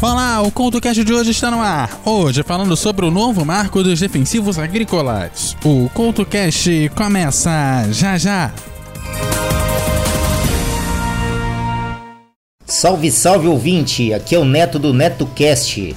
Olá, o CoutoCast de hoje está no ar. Hoje falando sobre o novo marco dos defensivos agrícolas. O CoutoCast começa já já. Salve, salve ouvinte! Aqui é o Neto do NetoCast.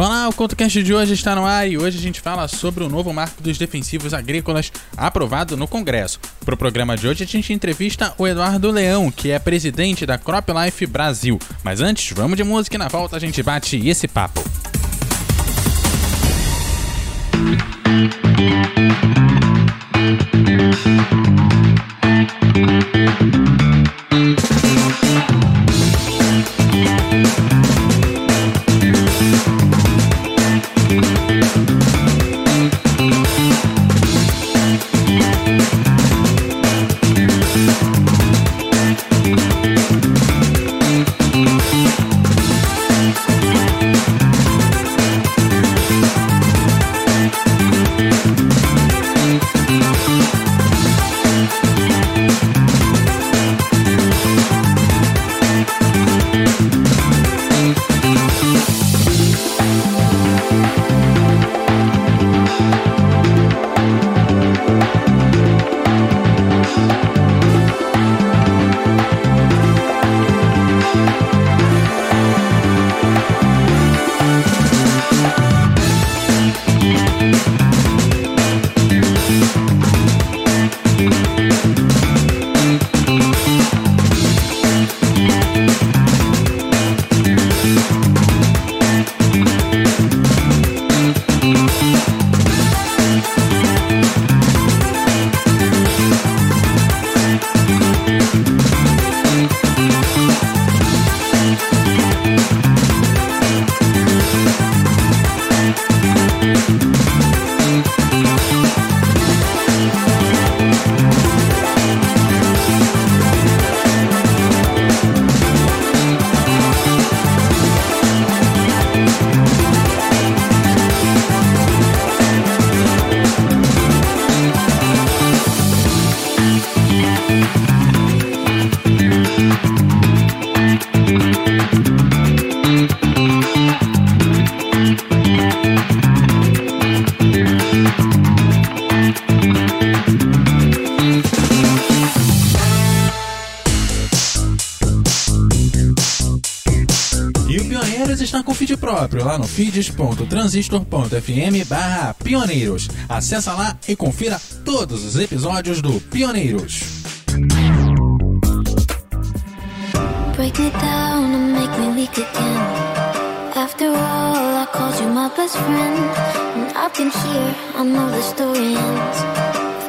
Olá, o ContoCast de hoje está no ar e hoje a gente fala sobre o novo marco dos defensivos agrícolas aprovado no Congresso. Para o programa de hoje a gente entrevista o Eduardo Leão, que é presidente da Crop Life Brasil. Mas antes, vamos de música e na volta a gente bate esse papo. está feeds.transistor.fm barra pioneiros. Acesse lá e confira todos os episódios do Pioneiros. Break me down and make me weak again. After all, I called you my best friend. And I've been here, I know the story ends.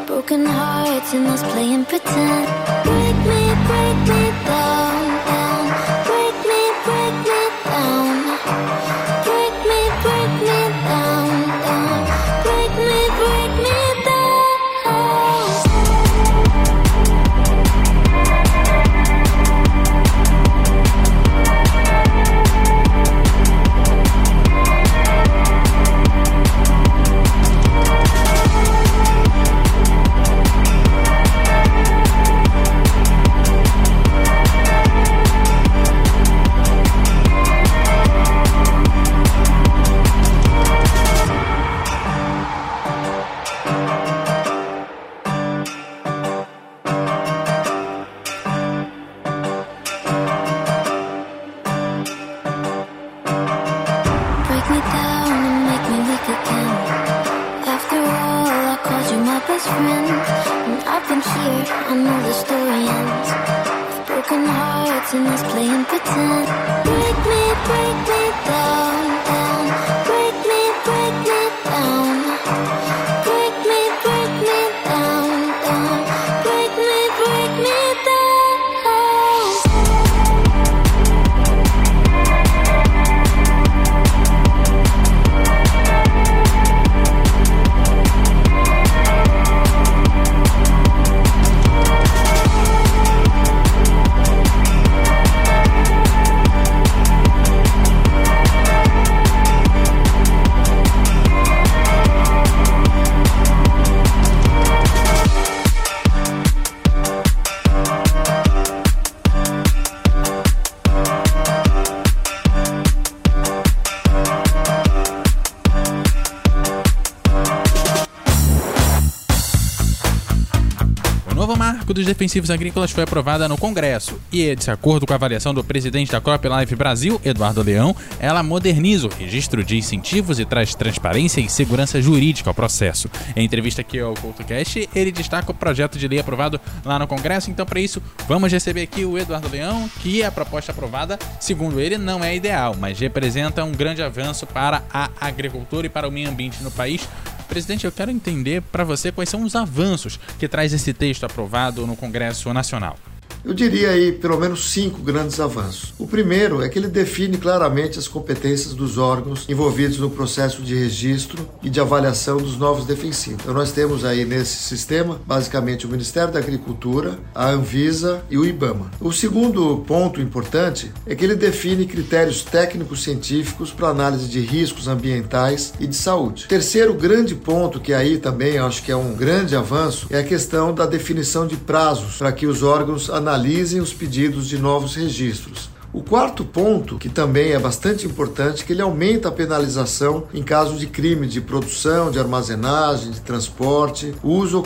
Broken hearts and us playing pretend. friend And I've been here, I know the story ends. Broken hearts and us playing pretend. Break me, break me down dos defensivos agrícolas foi aprovada no Congresso e, de acordo com a avaliação do presidente da CropLife Brasil, Eduardo Leão, ela moderniza o registro de incentivos e traz transparência e segurança jurídica ao processo. Em entrevista aqui ao CultoCast, ele destaca o projeto de lei aprovado lá no Congresso. Então, para isso, vamos receber aqui o Eduardo Leão, que a proposta aprovada, segundo ele, não é ideal, mas representa um grande avanço para a agricultura e para o meio ambiente no país. Presidente, eu quero entender para você quais são os avanços que traz esse texto aprovado no Congresso Nacional. Eu diria aí pelo menos cinco grandes avanços. O primeiro é que ele define claramente as competências dos órgãos envolvidos no processo de registro e de avaliação dos novos defensivos. Então nós temos aí nesse sistema basicamente o Ministério da Agricultura, a Anvisa e o IBAMA. O segundo ponto importante é que ele define critérios técnicos científicos para análise de riscos ambientais e de saúde. Terceiro grande ponto que aí também acho que é um grande avanço é a questão da definição de prazos para que os órgãos analisem os pedidos de novos registros. O quarto ponto, que também é bastante importante, é que ele aumenta a penalização em caso de crime de produção, de armazenagem, de transporte, uso ou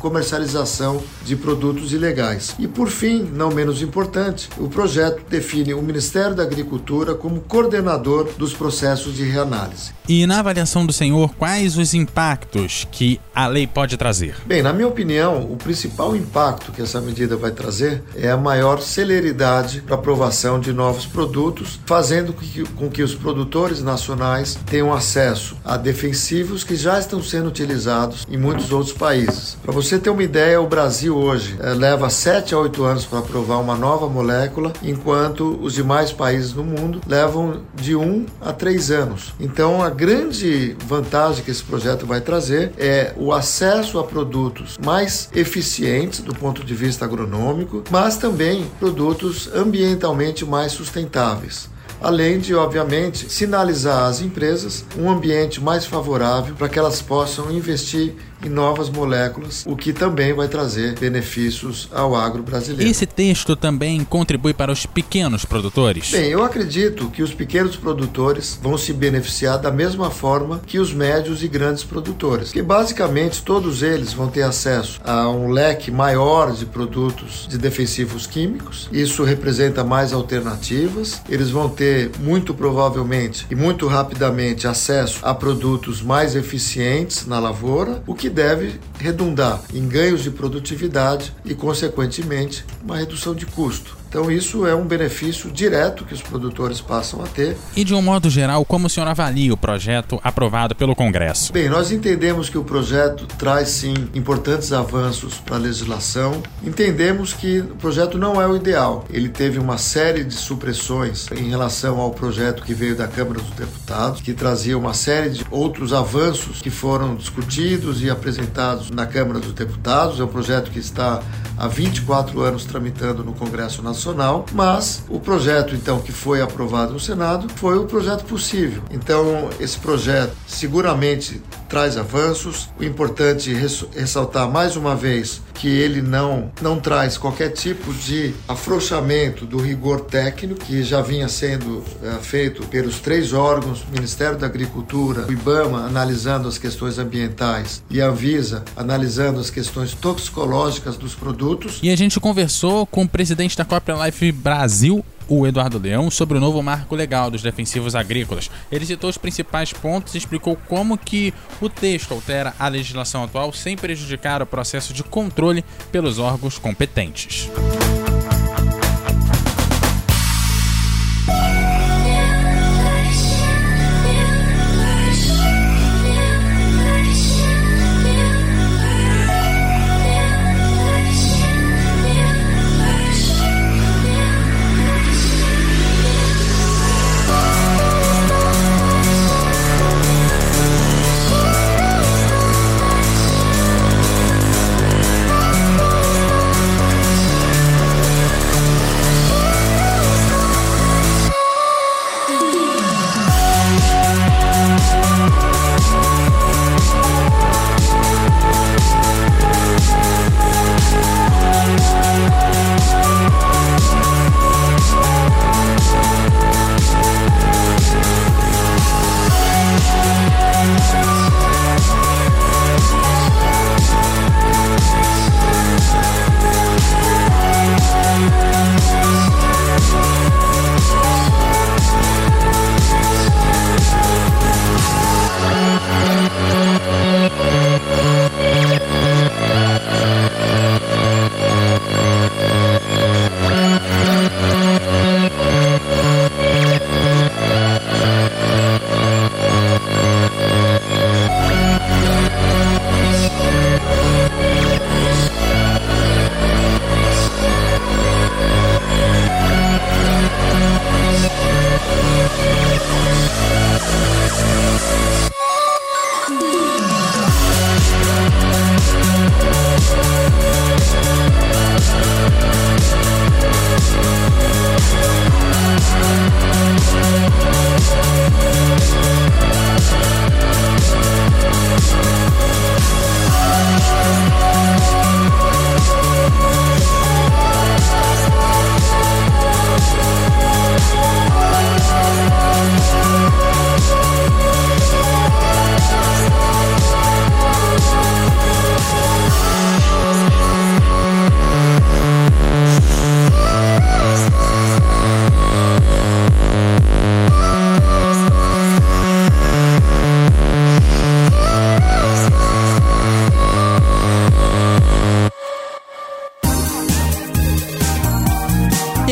comercialização de produtos ilegais. E por fim, não menos importante, o projeto define o Ministério da Agricultura como coordenador dos processos de reanálise. E na avaliação do senhor, quais os impactos que a lei pode trazer? Bem, na minha opinião, o principal impacto que essa medida vai trazer é a maior celeridade para aprovação de novos produtos, fazendo com que, os produtores nacionais tenham acesso a defensivos que já estão sendo utilizados em muitos outros países. Para você ter uma ideia, o Brasil hoje eh, leva 7 a 8 anos para aprovar uma nova molécula, enquanto os demais países no mundo levam de 1 a 3 anos. Então, a grande vantagem que esse projeto vai trazer é o acesso a produtos mais eficientes do ponto de vista agronômico, mas também produtos ambientalmente mais sustentáveis além de, obviamente, sinalizar às empresas um ambiente mais favorável para que elas possam investir novas moléculas, o que também vai trazer benefícios ao agro brasileiro. Esse texto também contribui para os pequenos produtores? Bem, eu acredito que os pequenos produtores vão se beneficiar da mesma forma que os médios e grandes produtores, que basicamente todos eles vão ter acesso a um leque maior de produtos de defensivos químicos. Isso representa mais alternativas. Eles vão ter muito provavelmente e muito rapidamente acesso a produtos mais eficientes na lavoura, o que deve redundar em ganhos de produtividade e, consequentemente, uma redução de custo. Então, isso é um benefício direto que os produtores passam a ter. E de um modo geral, como o senhor avalia o projeto aprovado pelo Congresso? Bem, nós entendemos que o projeto traz sim importantes avanços para a legislação. Entendemos que o projeto não é o ideal. Ele teve uma série de supressões em relação ao projeto que veio da Câmara dos Deputados, que trazia uma série de outros avanços que foram discutidos e apresentados na Câmara dos Deputados. É um projeto que está há 24 anos tramitando no Congresso Nacional nacional, mas o projeto então que foi aprovado no Senado foi o projeto possível. Então esse projeto seguramente traz avanços. O importante é ressaltar mais uma vez que ele não não traz qualquer tipo de afrouxamento do rigor técnico que já vinha sendo é, feito pelos três órgãos, Ministério da Agricultura, o IBAMA analisando as questões ambientais e a Anvisa analisando as questões toxicológicas dos produtos. E a gente conversou com o presidente da Copra Life Brasil, o Eduardo Leão sobre o novo marco legal dos defensivos agrícolas. Ele citou os principais pontos e explicou como que o texto altera a legislação atual sem prejudicar o processo de controle pelos órgãos competentes.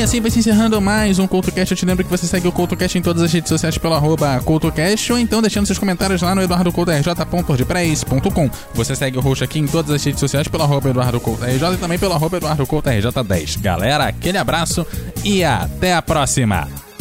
Assim vai se encerrando mais um CoutoCast. Eu te lembro que você segue o CoutoCast em todas as redes sociais pelo arroba CoutoCast ou então deixando seus comentários lá no eduardocoutorj.wordpress.com. Você segue o host aqui em todas as redes sociais pelo arroba EduardoCoutoRJ e também pelo arroba EduardoCoutoRJ10. Galera, aquele abraço e até a próxima!